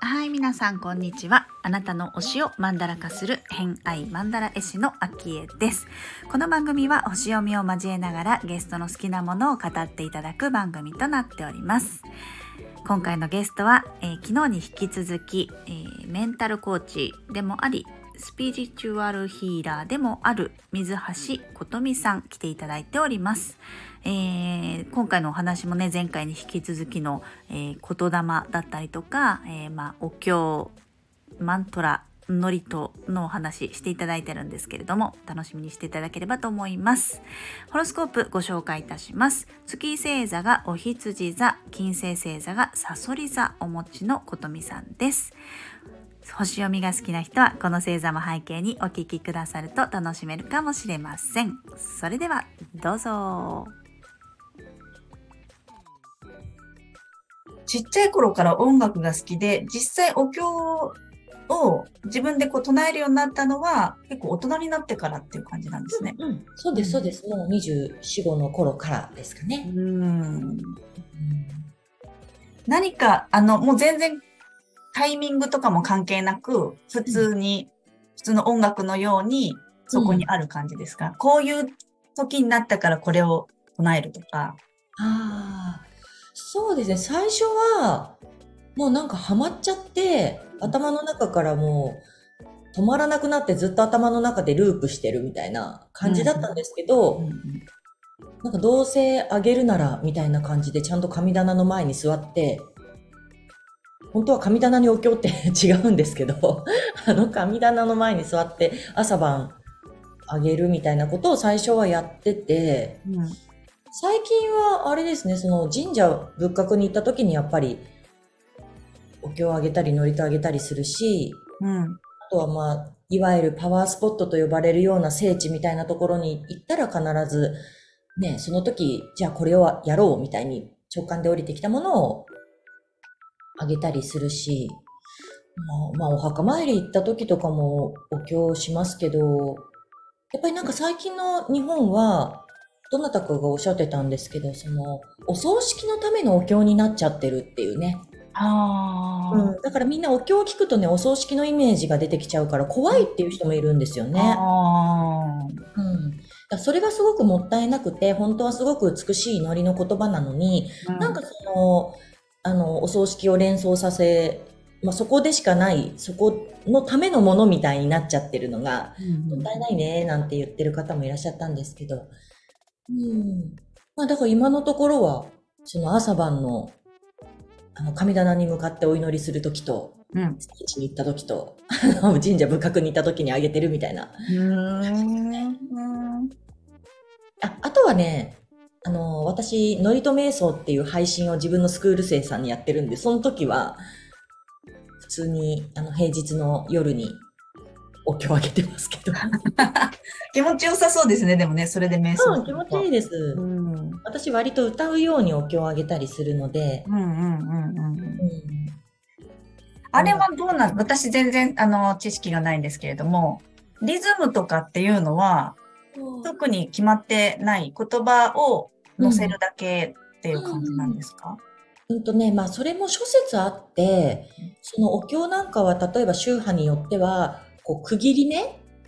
はい、皆さんこんにちは。あなたの推しをマンダラ化する偏愛マンダラ絵師のアキエです。この番組は星読みを交えながらゲストの好きなものを語っていただく番組となっております。今回のゲストは、えー昨日に引き続き、えーメンタルコーチでもありスピリチュアルヒーラーでもある水橋琴美さん来ていただいております。えー今回のお話もね前回に引き続きの、えー言霊だったりとか、えーまあ、お経マントラ祝詞のお話していただいてるんですけれども楽しみにしていただければと思います。ホロスコープご紹介いたします。月星座がお羊座金星星座がサソリ座お持ちのことみさんです。星読みが好きな人はこの星座も背景にお聞きくださると楽しめるかもしれませんそれではどうぞちっちゃい頃から音楽が好きで、実際お経を自分でこう唱えるようになったのは結構大人になってからっていう感じなんですね。うん、そうです、そうです。もう24、5の頃からですかね。うん。何か、あの、もう全然タイミングとかも関係なく、普通に、普通の音楽のようにそこにある感じですか、こういう時になったからこれを唱えるとか。ああ、そうですね。最初は、もうなんかハマっちゃって、頭の中からもう止まらなくなってずっと頭の中でループしてるみたいな感じだったんですけど、なんかどうせあげるならみたいな感じでちゃんと神棚の前に座って、本当は神棚にお経って 違うんですけど、あの神棚の前に座って朝晩あげるみたいなことを最初はやってて、うん最近はあれですね、その神社仏閣に行った時にやっぱりお経をあげたり祝詞あげたりするし、うん。あとはまあ、いわゆるパワースポットと呼ばれるような聖地みたいなところに行ったら必ず、ね、その時、じゃあこれをやろうみたいに直感で降りてきたものをあげたりするし、まあ、まあ、お墓参り行った時とかもお経しますけど、やっぱりなんか最近の日本は、どなたかがおっしゃってたんですけど、その、お葬式のためのお経になっちゃってるっていうね。ああ、うん、だからみんなお経を聞くとね、お葬式のイメージが出てきちゃうから怖いっていう人もいるんですよね。あうん。だそれがすごくもったいなくて、本当はすごく美しい祈りの言葉なのに、ーなんかその、あの、お葬式を連想させ、まあ、そこでしかない、そこのためのものみたいになっちゃってるのが、もったいないね、なんて言ってる方もいらっしゃったんですけど。うん。まあ、だから今のところは、その朝晩の、あの、神棚に向かってお祈りするときと、うん。聖地に行ったときと、神社仏閣に行ったときにあげてるみたいな。うん。あ、あとはね、あの、私、ノリと瞑想っていう配信を自分のスクール生さんにやってるんで、その時は、普通に、あの、平日の夜にお経をあげてますけど。気持ちよさそうですね、でもね、それで瞑想。うん、気持ちいいです。うん。うん私割と歌うようにお経をあげたりするので、うんうんうん。うん。あれはどうなん私全然、あの、知識がないんですけれども、リズムとかっていうのは、特に決まってない言葉を載せるだけっていう感じなんですか、うんとね、まあそれも諸説あって、そのお経なんかは例えば宗派によっては、こう区切り目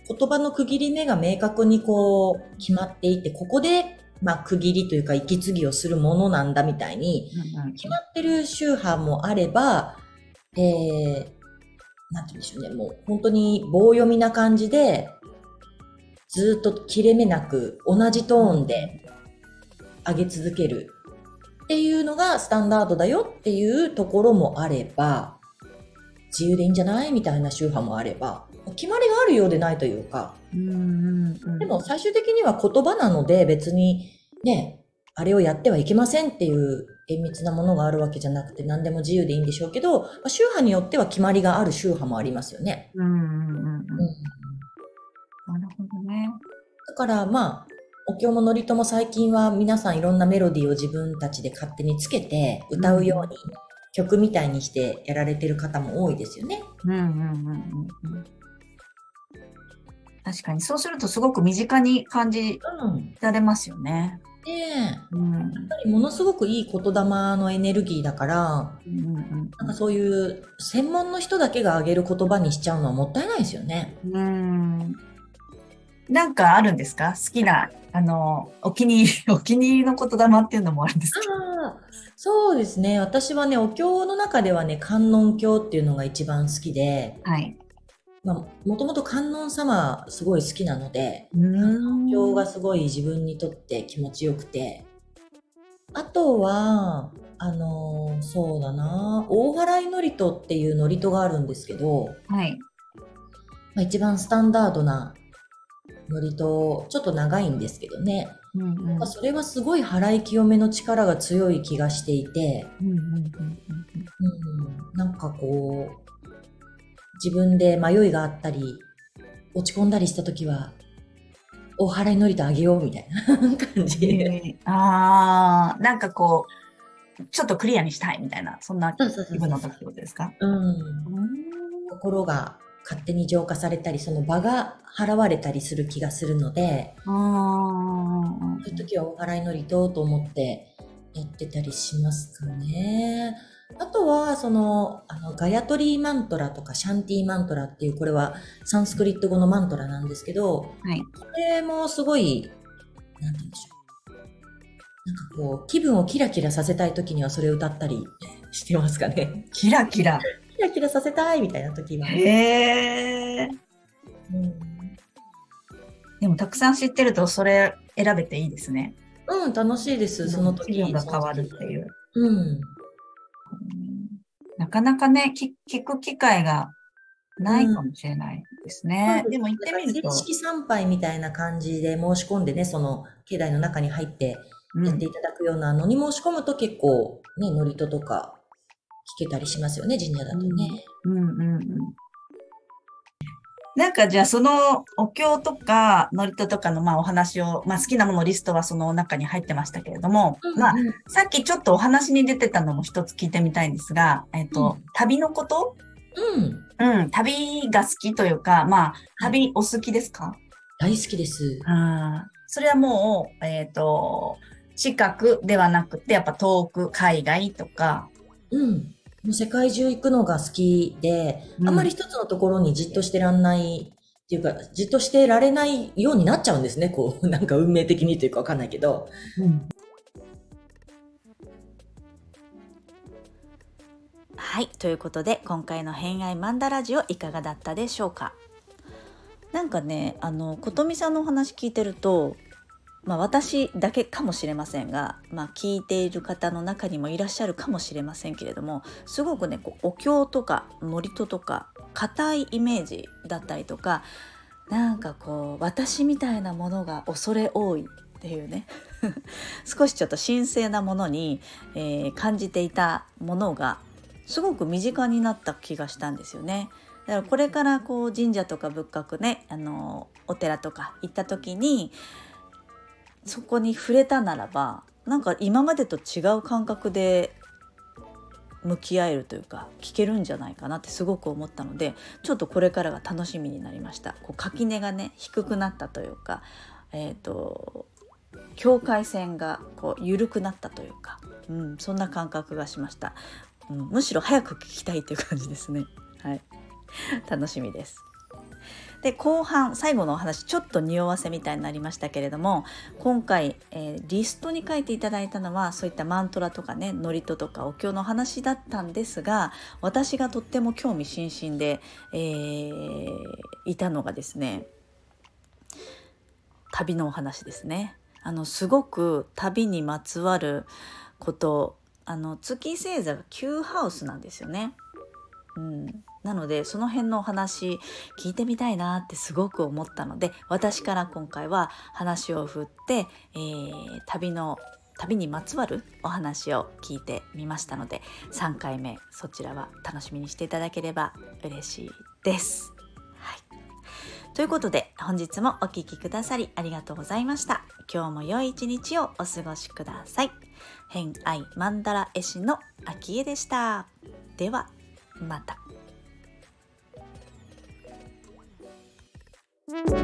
言葉の区切り目が明確にこう決まっていて、ここでまあ区切りというか息継ぎをするものなんだみたいにうん決まってる宗派もあれば、えー、なんて言うんでしょうね、もう本当に棒読みな感じで、ずっと切れ目なく同じトーンで上げ続けるっていうのがスタンダードだよっていうところもあれば、自由でいいんじゃないみたいな宗派もあれば、決まりがあるようでないというか、うんでも最終的には言葉なので別にね、あれをやってはいけませんっていう厳密なものがあるわけじゃなくて何でも自由でいいんでしょうけど、まあ宗派によっては決まりがある宗派もありますよね。うんうんうんうんうんなるほどね。だからまあ、お経も祝詞も最近は皆さんいろんなメロディーを自分たちで勝手につけて歌うように曲みたいにしてやられてる方も多いですよね。うんうんうんうんうん確かに。そうするとすごく身近に感じうん。られますよね。で、うん。やっぱりものすごくいい言霊のエネルギーだから、うんうんなんかそういう専門の人だけが挙げる言葉にしちゃうのはもったいないですよね。うん。うん。なんかあるんですか？好きな、あの、お気に入り、お気に入りの言霊っていうのもあるんですけど。ああ、そうですね。私はね、お経の中ではね、観音経っていうのが一番好きで、はい。まあ、もともと観音様すごい好きなので、うんお経がすごい自分にとって気持ちよくて、あとは、あのーそうだな、大払い祝詞っていう祝詞があるんですけど、はい。まあ、一番スタンダードな祝詞、ちょっと長いんですけどね。うんうん。まあそれはすごい払い清めの力が強い気がしていて、うんうんうんうん、なんかこう、自分で迷いがあったり、落ち込んだりしたときは、お払いのりとあげようみたいな。感じ。で。えー。ああ、なんかこう、ちょっとクリアにしたいみたいな、そんな気分の時ってことですか？うん。うん。心が勝手に浄化されたり、その場が払われたりする気がするので、そういう時はお払いのりとと思ってやってたりしますかね。あとは、その、あの、ガヤトリーマントラとかシャンティーマントラっていう、これはサンスクリット語のマントラなんですけど、はい。これもすごい、なんて言うんでしょう。なんかこう、気分をキラキラさせたい時にはそれを歌ったりしてますかね。キラキラ。キラキラさせたいみたいな時は。へ。うんでもたくさん知ってるとそれ選べていいですね。うん、楽しいです、その時が変わるっていう。うん。なかなかね、き聞く機会がないかもしれないですね。でも行ってみると正。式参拝みたいな感じで申し込んでね、その境内の中に入ってやっていただくようなのに申し込むと結構ね、祝詞とか聞けたりしますよね、神社だとね。うんうんうん。なんかじゃあそのお経とか祝詞とかのまあお話を、まあ好きなものリストはその中に入ってましたけれども、まあうんさっきちょっとお話に出てたのも一つ聞いてみたいんですが、えっ、と、うん旅のこと？うん。うん、旅が好きというか、まあ、旅お好きですか？大好きです。ああ、それはもう、えっ、と、近くではなくて、やっぱ遠く、海外とか。うん。もう世界中行くのが好きで、うんあんまり一つのところにじっとしてらんないっていうか、じっとしてられないようになっちゃうんですね、こう、なんか運命的にというかわかんないけど。うん。はいということで今回の「偏愛マンダラジオ」いかがだったでしょうか？なんかねあの琴美さんのお話聞いてるとまあ私だけかもしれませんが、まあ、聞いている方の中にもいらっしゃるかもしれませんけれどもすごくねこうお経とか祝詞とか硬いイメージだったりとかなんかこう私みたいなものが恐れ多いっていうね 少しちょっと神聖なものに、えー感じていたものがすごく身近になった気がしたんですよね。だからこれからこう神社とか仏閣ねあのお寺とか行った時にそこに触れたならばなんか今までと違う感覚で向き合えるというか聞けるんじゃないかなってすごく思ったのでちょっとこれからが楽しみになりました。こう垣根がね低くなったというか、えー、と境界線がこう緩くなったというか、うん、そんな感覚がしました。うん、むしろ早く聞きたいという感じですね。はい、楽しみです。で後半最後のお話ちょっと匂わせみたいになりましたけれども今回、えーリストに書いていただいたのはそういったマントラとかね祝詞とかお経の話だったんですが私がとっても興味津々で、えーいたのがですね旅のお話ですね。あのすごく旅にまつわることあの月星座が9ハウスなんですよね。うん、なのでその辺のお話聞いてみたいなってすごく思ったので私から今回は話を振って、えー旅の旅にまつわるお話を聞いてみましたので3回目そちらは楽しみにしていただければ嬉しいです。はいということで本日もお聴きくださりありがとうございました。今日も良い一日をお過ごしください。偏愛マンダラ絵師の秋江でした。ではまた。す。